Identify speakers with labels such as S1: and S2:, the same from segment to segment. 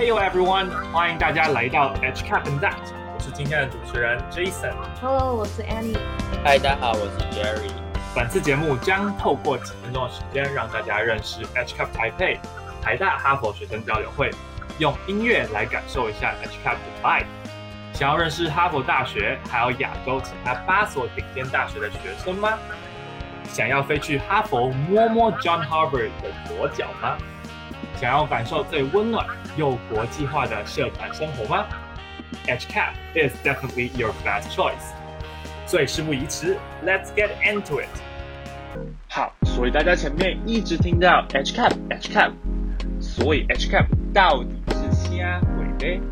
S1: Hey everyone，欢迎大家来到 H Cap and That，我是今天的主持人 Jason。
S2: Hello，我是 Annie。
S3: 嗨，大家好，我是 Jerry。
S1: 本次节目将透过几分钟的时间，让大家认识 H Cap 台北、台大哈佛学生交流会，用音乐来感受一下 H Cap 的 vibe。想要认识哈佛大学，还有亚洲其他八所顶尖大学的学生吗？想要飞去哈佛摸摸 John Harvard 的左脚吗？想要感受最温暖又国际化的社团生活吗？HCAP is definitely your best choice。所以事不宜迟，Let's get into it。好，所以大家前面一直听到 HCAP HCAP，所以 HCAP 到底是瞎鬼呢？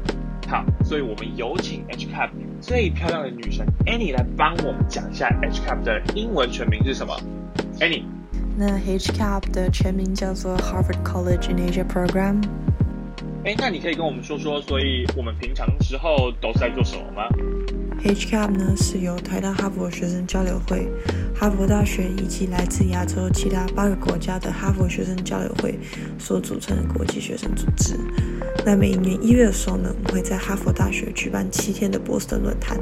S1: 好，所以我们有请 HCAP 最漂亮的女神 Annie 来帮我们讲一下 HCAP 的英文全名是什么？Annie。
S2: 那 HCAP 的全名叫做 Harvard College in Asia Program。
S1: 哎，那你可以跟我们说说，所以我们平常时候都是在做什么吗
S2: ？HCAP 呢是由台大哈佛学生交流会、哈佛大学以及来自亚洲其他八个国家的哈佛学生交流会所组成的国际学生组织。那每一年一月的时候呢，我们会在哈佛大学举办七天的波士顿论坛，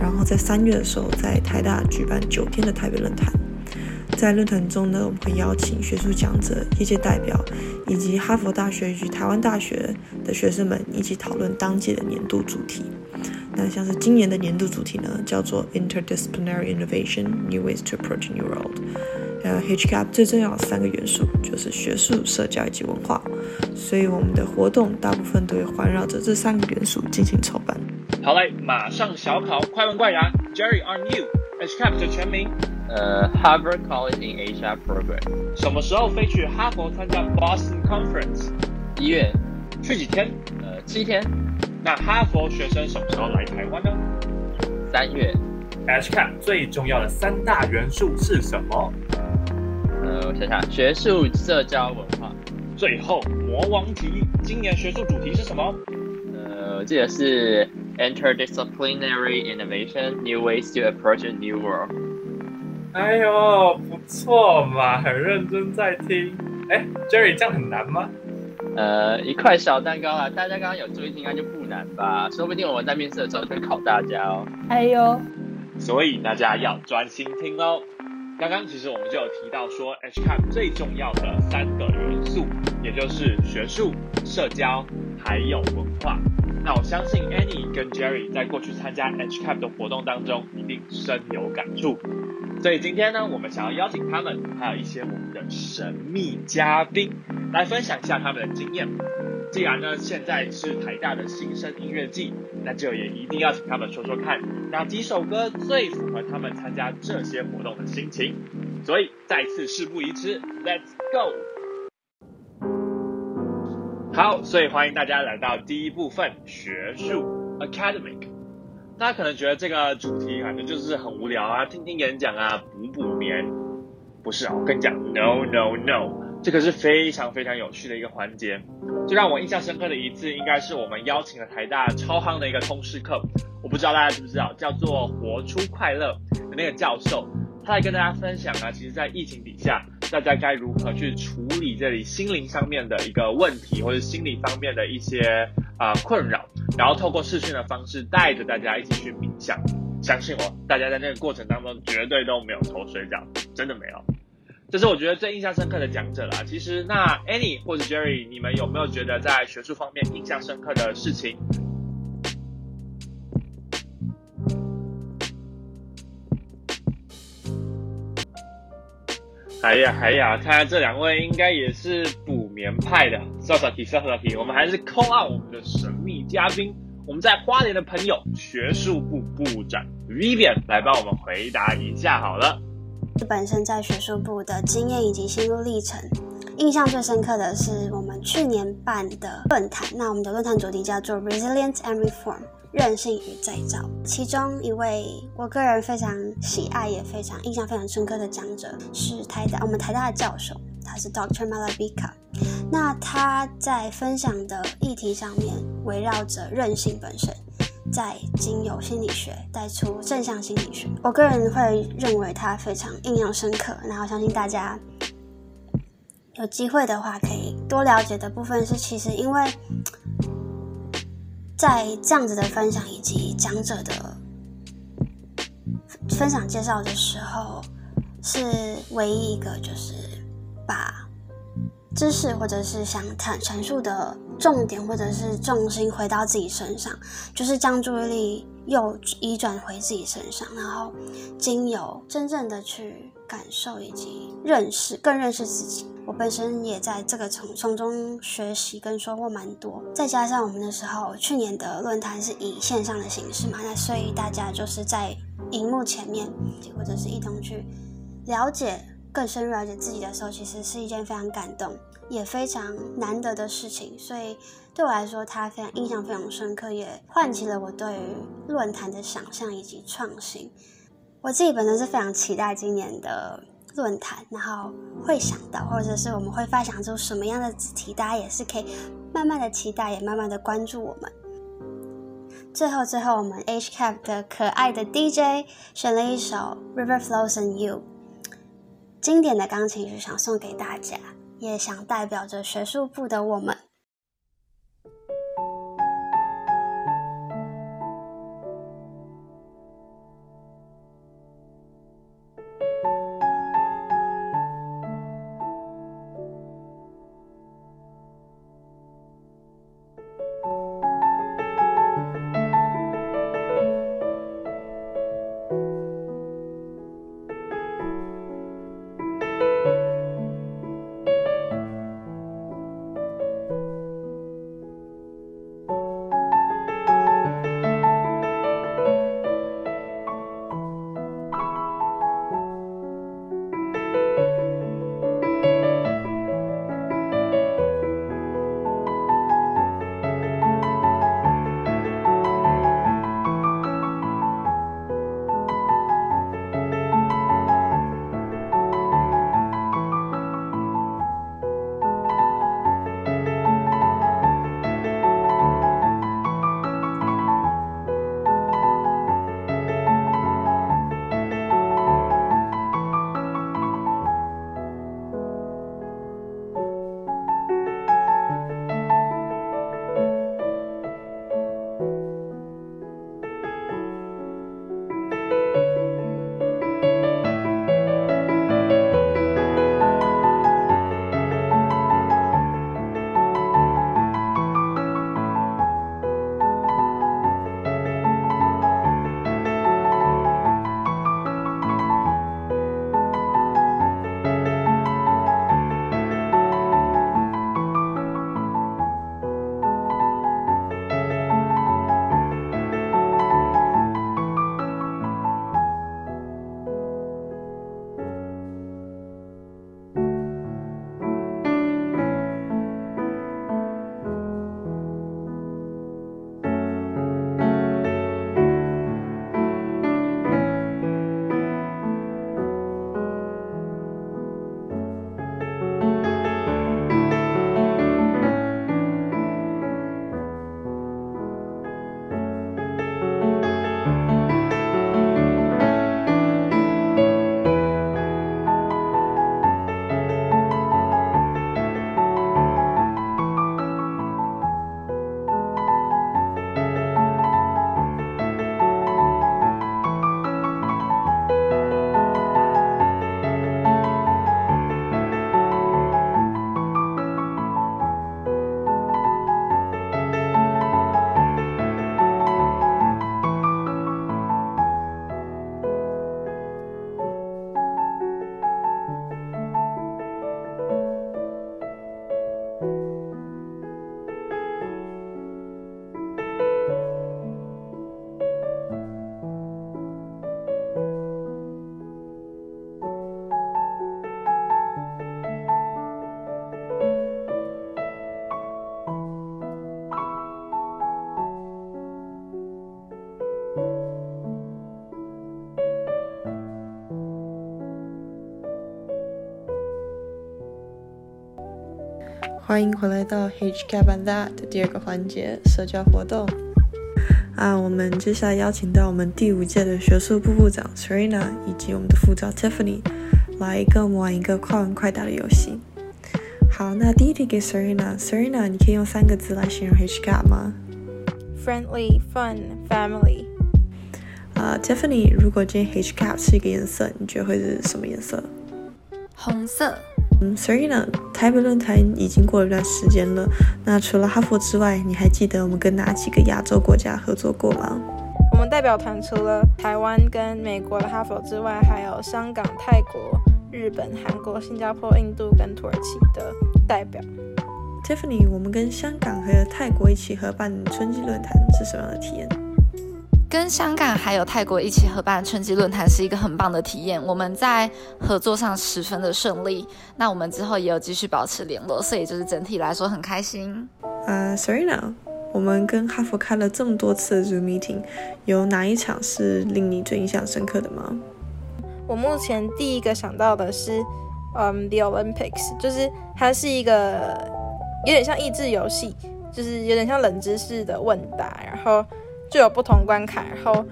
S2: 然后在三月的时候在台大举办九天的台北论坛。在论坛中呢，我们会邀请学术讲者、业界代表以及哈佛大学与台湾大学的学生们一起讨论当届的年度主题。那像是今年的年度主题呢，叫做 Interdisciplinary Innovation: New Ways to Approach New World。呃，HCAP 最重要的三个元素就是学术、社交以及文化，所以我们的活动大部分都会环绕着这三个元素进行筹办。
S1: 好嘞，马上小考，快问快答。Jerry on you，HCAP 的全名，
S3: 呃，Harvard College in Asia Program，
S1: 什么时候飞去哈佛参加 Boston Conference？
S3: 一月，
S1: 去几天？
S3: 呃，七天，
S1: 那哈佛学生什么时候来台湾呢
S3: 三月，
S1: ？HCAP 最重要的三大元素是什么？
S3: 呃，我想想，学术、社交、文化，
S1: 最后魔王题，今年学术主题是什么？
S3: 呃，我记得是 Interdisciplinary Innovation: New Ways to Approach a New World。
S1: 哎呦，不错嘛，很认真在听。哎，Jerry，这样很难吗？
S3: 呃，一块小蛋糕啊，大家刚刚有注意听，应该就不难吧？说不定我们在面试的时候就会考大家哦。
S2: 哎呦，
S1: 所以大家要专心听哦。刚刚其实我们就有提到说，HCAP 最重要的三个元素，也就是学术、社交还有文化。那我相信 Annie 跟 Jerry 在过去参加 HCAP 的活动当中，一定深有感触。所以今天呢，我们想要邀请他们，还有一些我们的神秘嘉宾，来分享一下他们的经验。既然呢，现在是台大的新生音乐季，那就也一定要请他们说说看，哪几首歌最符合他们参加这些活动的心情。所以再次事不宜迟，Let's go！好，所以欢迎大家来到第一部分学术 Academic。大家可能觉得这个主题反正就是很无聊啊，听听演讲啊，补补眠。不是啊，我跟你讲，No No No，这个是非常非常有趣的一个环节。最让我印象深刻的一次，应该是我们邀请了台大超夯的一个通识课，我不知道大家知不知道，叫做“活出快乐”的那个教授，他来跟大家分享啊，其实在疫情底下，大家该如何去处理这里心灵上面的一个问题，或者心理方面的一些啊、困扰，然后透过视讯的方式带着大家一起去冥想。相信我，大家在那个过程当中绝对都没有头水饺，真的没有。这是我觉得最印象深刻的讲者啦。其实，那 Annie 或者 Jerry，你们有没有觉得在学术方面印象深刻的事情？哎呀哎呀，看来这两位应该也是补眠派的。稍稍提，稍稍提，我们还是 call out 我们的神秘嘉宾，我们在花莲的朋友，学术部部长 Vivian 来帮我们回答一下好了。
S4: 本身在学术部的经验以及心路历程，印象最深刻的是我们去年办的论坛。那我们的论坛主题叫做 Resilience and Reform，韧性与再造。其中一位我个人非常喜爱也非常印象非常深刻的讲者是台大我们台大的教授，他是 Doctor Malavika。那他在分享的议题上面围绕着韧性本身。在经由心理学带出正向心理学，我个人会认为他非常印象深刻。然后相信大家有机会的话，可以多了解的部分是，其实因为在这样子的分享以及讲者的分享介绍的时候，是唯一一个就是把知识或者是想阐阐述的重点或者是重心回到自己身上，就是将注意力又移转回自己身上，然后经由真正的去感受以及认识，更认识自己。我本身也在这个从从中学习跟收获蛮多，再加上我们那时候去年的论坛是以线上的形式嘛，那所以大家就是在荧幕前面或者是一同去了解、更深入了解自己的时候，其实是一件非常感动也非常难得的事情。所以对我来说，它非常印象非常深刻，也唤起了我对于论坛的想象以及创新。我自己本身是非常期待今年的。论坛，然后会想到，或者是我们会发想出什么样的主题，大家也是可以慢慢的期待，也慢慢的关注我们。最后，最后，我们 H Cap 的可爱的 DJ 选了一首《River Flows and You》，经典的钢琴曲，想送给大家，也想代表着学术部的我们。
S2: 欢迎回来到 H Cap and That 的第二个环节——社交活动。啊，我们接下来邀请到我们第五届的学术部部长 Serena 以及我们的副长 Tiffany 来跟我们玩一个快问快答的游戏。好，那第一题给 Serena，Serena，你可以用三个字来形容 H Cap 吗 friendly, fun, family. 啊、t i f f a n y 如果今天 H cap 是一个颜色，你觉得会是什么颜色？
S5: 红色。
S2: 嗯，Serena，台北论坛已经过了一段时间了。那除了哈佛之外，你还记得我们跟哪几个亚洲国家合作过吗？
S6: 我们代表团除了台湾跟美国的哈佛之外，还有香港、泰国、日本、韩国、新加坡、印度跟土耳其的代表。
S2: Tiffany，我们跟香港还有泰国一起合办春季论坛是什么样的体验？
S5: 跟香港还有泰国一起合办春季论坛是一个很棒的体验，我们在合作上十分的顺利。那我们之后也有继续保持联络，所以就是整体来说很开心。
S2: 呃，Serena，我们跟哈佛开了这么多次的 Zoom meeting，有哪一场是令你最印象深刻的吗？
S6: 我目前第一个想到的是，嗯，The Olympics，就是它是一个有点像益智游戏，就是有点像冷知识的问答，然后。就有不同关卡，然后，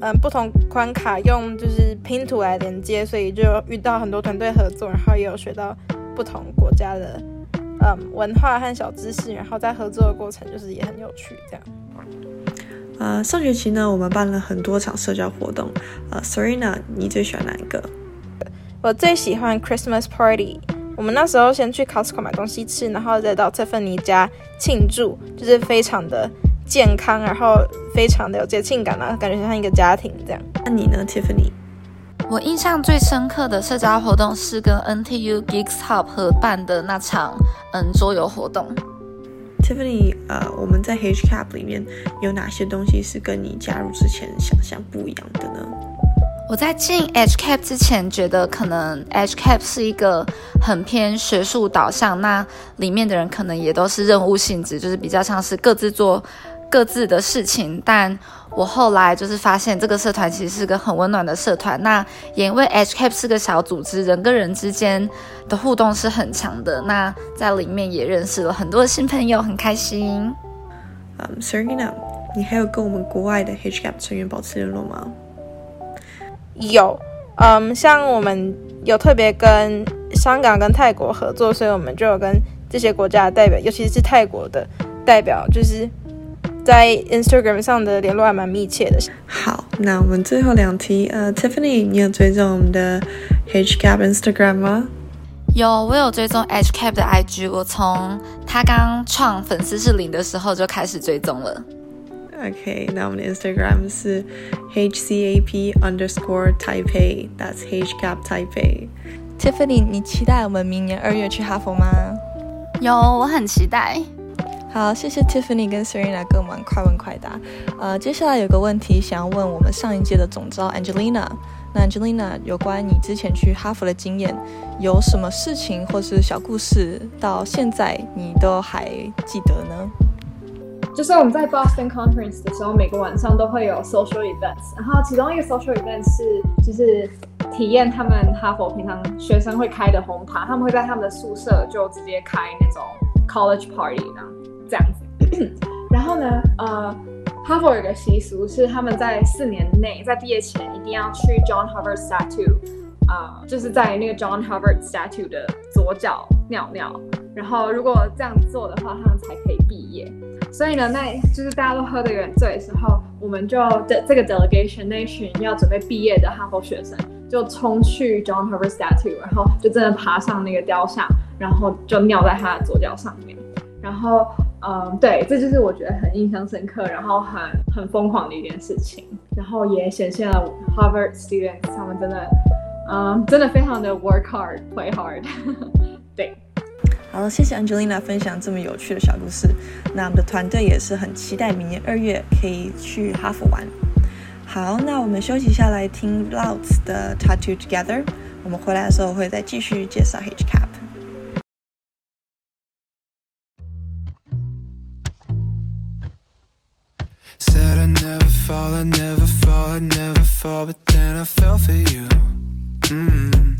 S6: 嗯，不同关卡用就是拼图来连接，所以就遇到很多团队合作，然后也有学到不同国家的，嗯，文化和小知识，然后在合作的过程就是也很有趣，这样。
S2: 呃，上学期呢，我们办了很多场社交活动，呃，Serena，你最喜欢哪一个？
S6: 我最喜欢 Christmas Party，我们那时候先去 Costco 买东西吃，然后再到 Tiffany 家庆祝，就是非常的。健康，然后非常的有节庆感啊，感觉像一个家庭这样。
S2: 那你呢，Tiffany？
S5: 我印象最深刻的社交活动是跟 NTU Geeks Hub 合办的那场嗯桌游活动。
S2: Tiffany，呃，我们在 H Cap 里面有哪些东西是跟你加入之前想象不一样的呢？
S5: 我在进 H Cap 之前觉得可能 H Cap 是一个很偏学术导向，那里面的人可能也都是任务性质，就是比较像是各自做。各自的事情，但我后来就是发现这个社团其实是个很温暖的社团。那也因为 H Cap 是个小组织，人跟人之间的互动是很强的。那在里面也认识了很多新朋友，很开心。
S2: 嗯，Serena，你还有跟我们国外的 H Cap 成员保持联络吗？
S6: 有，嗯，像我们有特别跟香港跟泰国合作，所以我们就有跟这些国家的代表，尤其是泰国的代表，就是。在 Instagram 上的联络还蛮密切的。
S2: 好，那我们最后两题，呃，Tiffany，你有追踪我们的 HCap Instagram 吗？
S5: 有，我有追踪 HCap 的 IG，我从他刚创粉丝是零的时候就开始追踪了。
S2: OK，那我们的 Instagram 是 HCAP underscore Taipei，That's HCap Taipei。
S7: Tiffany，你期待我们明年二月去哈佛吗？
S5: 有，我很期待。
S7: 好，谢谢 Tiffany 跟 Serena 跟我们快问快答。呃，接下来有个问题想要问我们上一届的总招 Angelina。那 Angelina，有关你之前去哈佛的经验，有什么事情或是小故事，到现在你都还记得呢？
S8: 就是我们在 Boston Conference 的时候，每个晚上都会有 social events，然后其中一个 social event 是就是体验他们哈佛平常学生会开的红塔，他们会在他们的宿舍就直接开那种 college party 呢。这样子，然后呢，呃，哈佛有个习俗是他们在四年内在毕业前一定要去 John Harvard statue，啊，就是在那个 John Harvard statue 的左脚尿尿，然后如果这样做的话，他们才可以毕业。所以呢，那就是大家都喝的有点醉的时候，我们就的这个 delegation 那群要准备毕业的哈佛学生就冲去 John Harvard statue，然后就真的爬上那个雕像，然后就尿在他的左脚上面，然后。嗯，对，这就是我觉得很印象深刻，然后很很疯狂的一件事情，然后也显现了 Harvard students 他们真的，嗯，真的非常的 work hard, play hard。对，
S2: 好了，谢谢 Angelina 分享这么有趣的小故事。那我们的团队也是很期待明年二月可以去哈佛玩。好，那我们休息下来听 Louds 的 Tattoo Together。我们回来的时候会再继续介绍 HCAP。Said I'd never fall, I'd never fall, I'd never fall, but then I fell for you. Mm.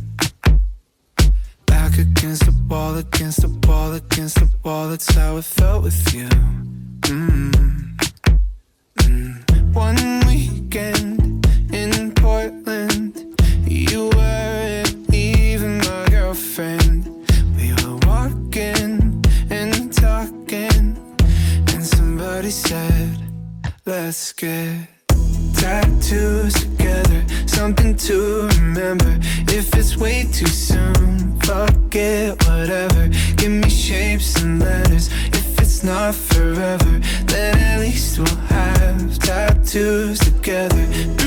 S2: Back against the wall, against the wall, against the wall, that's how it felt with you. Mm. Mm. One weekend
S9: Let's get tattoos together, something to remember. If it's way too soon, fuck it, whatever. Give me shapes and letters. If it's not forever, then at least we'll have tattoos together.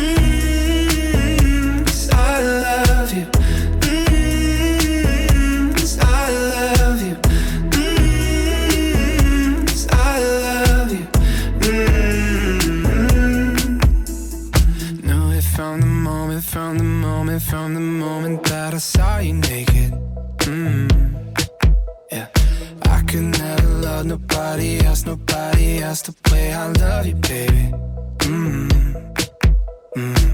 S9: From the moment that I saw you naked. Mm. Yeah, I could never love nobody else, nobody else the way I love you, baby. Mm. Mm.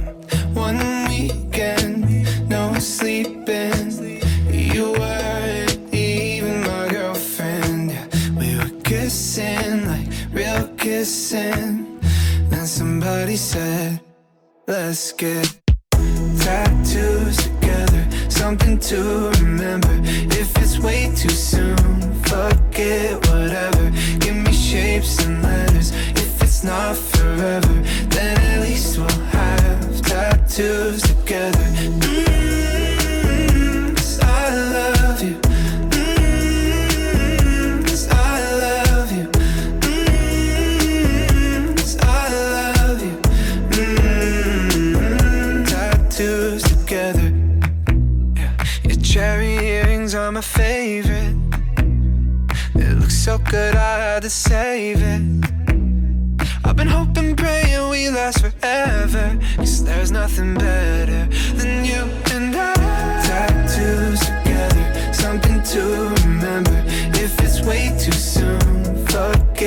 S9: One weekend, no sleeping. You weren't even my girlfriend. Yeah, we were kissing like real kissing. Then somebody said, Let's get tattoos together, something to remember. If it's way too soon, fuck it, whatever. Give me shapes and letters. If it's not forever, then at least we'll have tattoos together. Forever. Cause there's nothing better than you and I. Tattoos together, something to remember. If it's way too soon, fuck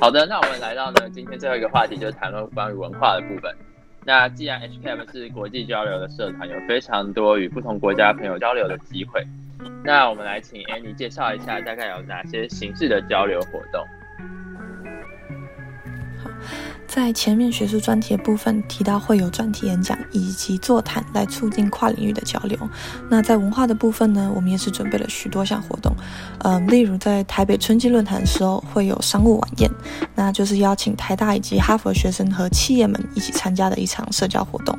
S3: 好的，那我们来到呢今天最后一个话题，就是谈论关于文化的部分。那既然 HKM 是国际交流的社团，有非常多与不同国家朋友交流的机会，那我们来请 Annie 介绍一下大概有哪些形式的交流活动。
S10: 在前面学术专题的部分提到会有专题演讲以及座谈来促进跨领域的交流。那在文化的部分呢，我们也是准备了许多项活动，呃，例如在台北春季论坛的时候会有商务晚宴，那就是邀请台大以及哈佛学生和企业们一起参加的一场社交活动。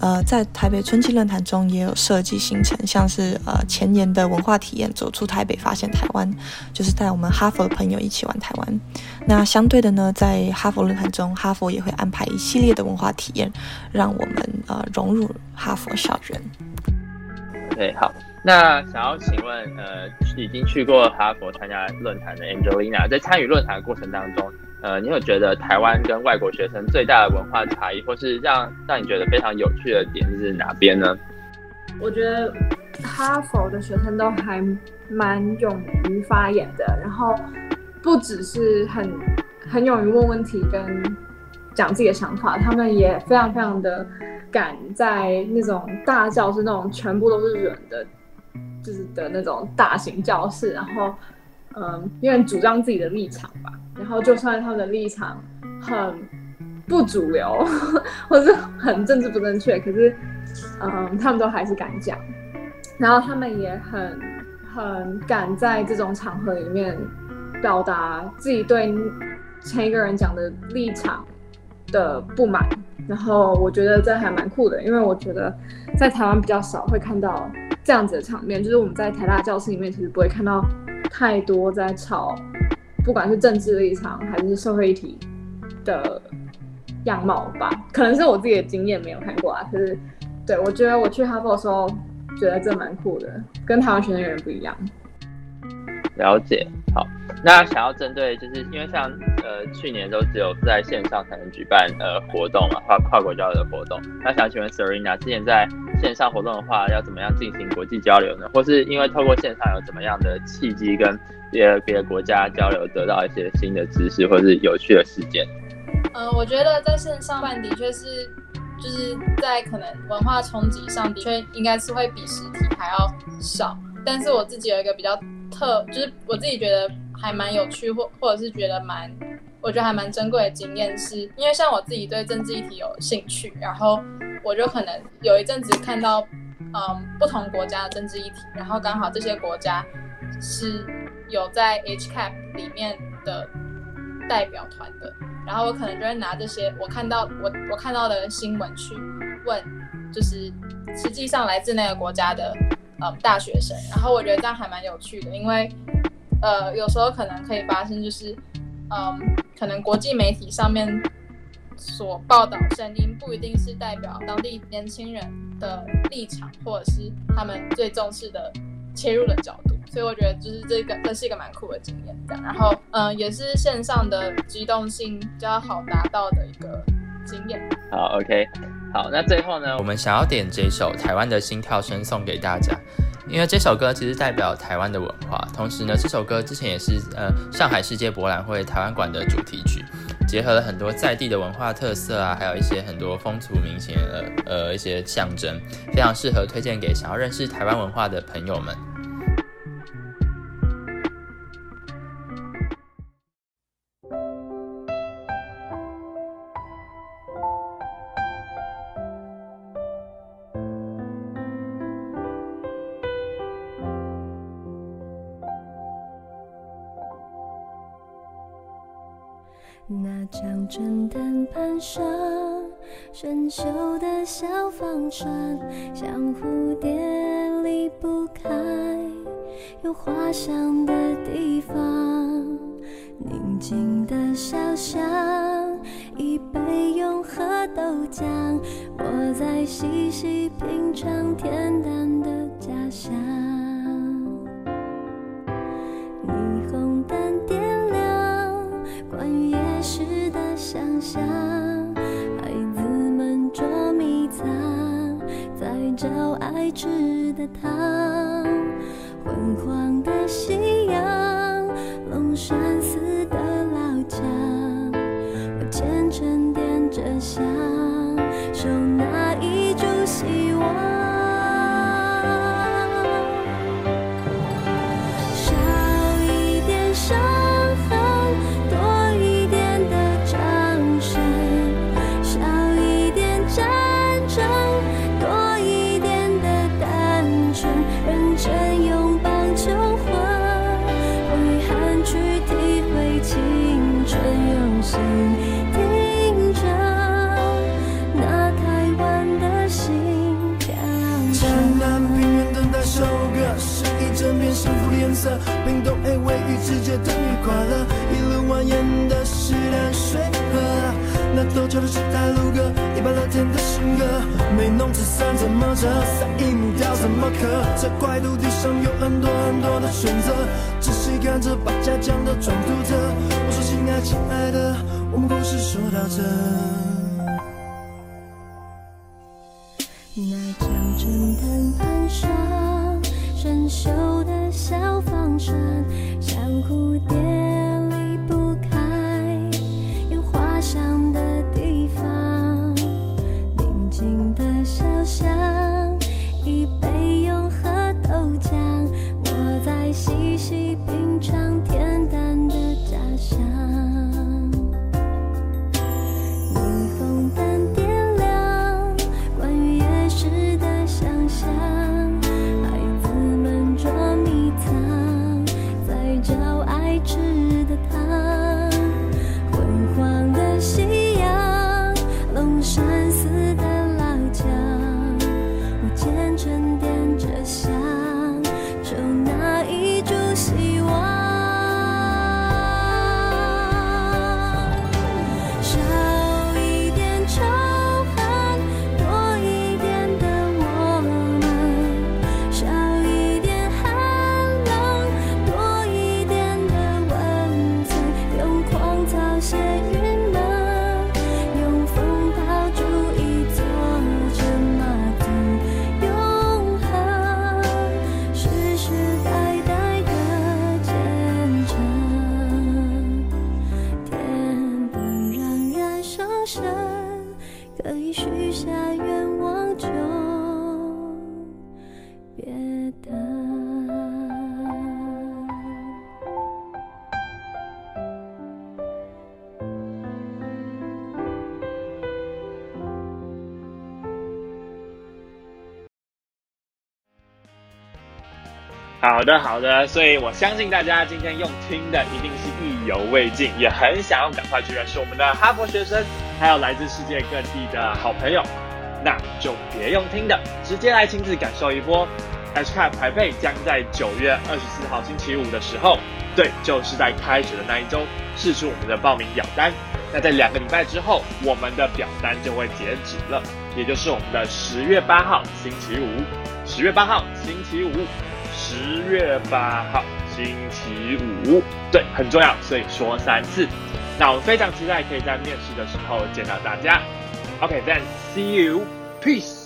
S10: 呃，在台北春季论坛中也有设计行程，像是呃前年的文化体验，走出台北发现台湾，就是带我们哈佛的朋友一起玩台湾。那相对的呢，在哈佛论坛中，哈佛也会安排一系列的文化体验，让我们呃融入哈佛校园。
S3: OK，好，那想要请问，呃，已经去过哈佛参加论坛的 Angelina，在参与论坛的过程当中，呃，你有觉得台湾跟外国学生最大的文化差异，或是让让你觉得非常有趣的点是哪边呢？
S8: 我觉得哈佛的学生都还蛮勇于发言的，然后不只是很很勇于问问题跟讲自己的想法，他们也非常非常的敢在那种大教室，那种全部都是人的，就是的那种大型教室，然后嗯，因为主张自己的立场吧，然后就算他们的立场很不主流，或是很政治不正确，可是嗯，他们都还是敢讲，然后他们也很很敢在这种场合里面表达自己对前一个人讲的立场的不满，然后我觉得这还蛮酷的，因为我觉得在台湾比较少会看到这样子的场面，就是我们在台大教室里面其实不会看到太多在吵，不管是政治立场还是社会议题的样貌吧，可能是我自己的经验没有看过啊，可是对我觉得我去哈佛的时候觉得这蛮酷的，跟台湾学生有点不一样。
S3: 了解，好，那想要针对，就是因为像呃去年都只有在线上才能举办呃活动嘛，跨跨国交流的活动。那想请问 Serena，之前在线上活动的话，要怎么样进行国际交流呢？或是因为透过线上有怎么样的契机跟别别的国家交流，得到一些新的知识或是有趣的事件？
S11: 呃，我觉得在线上办的确是，就是在可能文化冲击上的确应该是会比实体还要少。但是我自己有一个比较特，就是我自己觉得还蛮有趣，或或者是觉得蛮，我觉得还蛮珍贵的经验，是因为像我自己对政治议题有兴趣，然后我就可能有一阵子看到，嗯，不同国家的政治议题，然后刚好这些国家是有在 HCAP 里面的代表团的，然后我可能就会拿这些我看到我我看到的新闻去问，就是实际上来自那个国家的。嗯，大学生，然后我觉得这样还蛮有趣的，因为，呃，有时候可能可以发生，就是，嗯，可能国际媒体上面所报道声音不一定是代表当地年轻人的立场，或者是他们最重视的切入的角度，所以我觉得就是这个，这是一个蛮酷的经验，这样，然后，嗯，也是线上的机动性比较好达到的一个经验。
S3: 好，OK。好，那最后呢，
S12: 我们想要点这首台湾的心跳声送给大家，因为这首歌其实代表台湾的文化，同时呢，这首歌之前也是呃上海世界博览会台湾馆的主题曲，结合了很多在地的文化特色啊，还有一些很多风俗民情的呃一些象征，非常适合推荐给想要认识台湾文化的朋友们。
S13: 像蝴蝶离不开有花香的地方。宁静的小巷，一杯永和豆浆，我在细细品尝恬淡的家乡。堂昏黄的夕阳，龙山寺的老墙，我虔诚点着香，守那一株希望。少一点伤痕，多一点的掌声；少一点战争，多一。
S14: 世界
S13: 等于快乐，一路蜿蜒的是淡水河。那陡峭的是台路歌，一把老天的新歌。没弄纸伞怎么折？撒一木雕怎么刻？这块土地上有很多很多的选择，仔细看着把家乡的装图着。我说亲爱亲爱的，我们故事说到这。那江镇灯盘上生锈。小方船像蝴蝶离不开。有花香的地方，宁静的小巷，一杯永和豆浆，我在细细品尝
S1: 好的，好的，所以我相信大家今天用听的一定是意犹未尽，也很想要赶快去认识我们的哈佛学生，还有来自世界各地的好朋友。那就别用听的，直接来亲自感受一波。HCAP 排配将在九月二十四号星期五的时候，对，就是在开学的那一周，试出我们的报名表单。那在两个礼拜之后，我们的表单就会截止了，也就是我们的十月八号星期五。十月八号星期五，十月八号星期五，对，很重要，所以说三次。那我非常期待可以在面试的时候见到大家。OK，then see you，peace。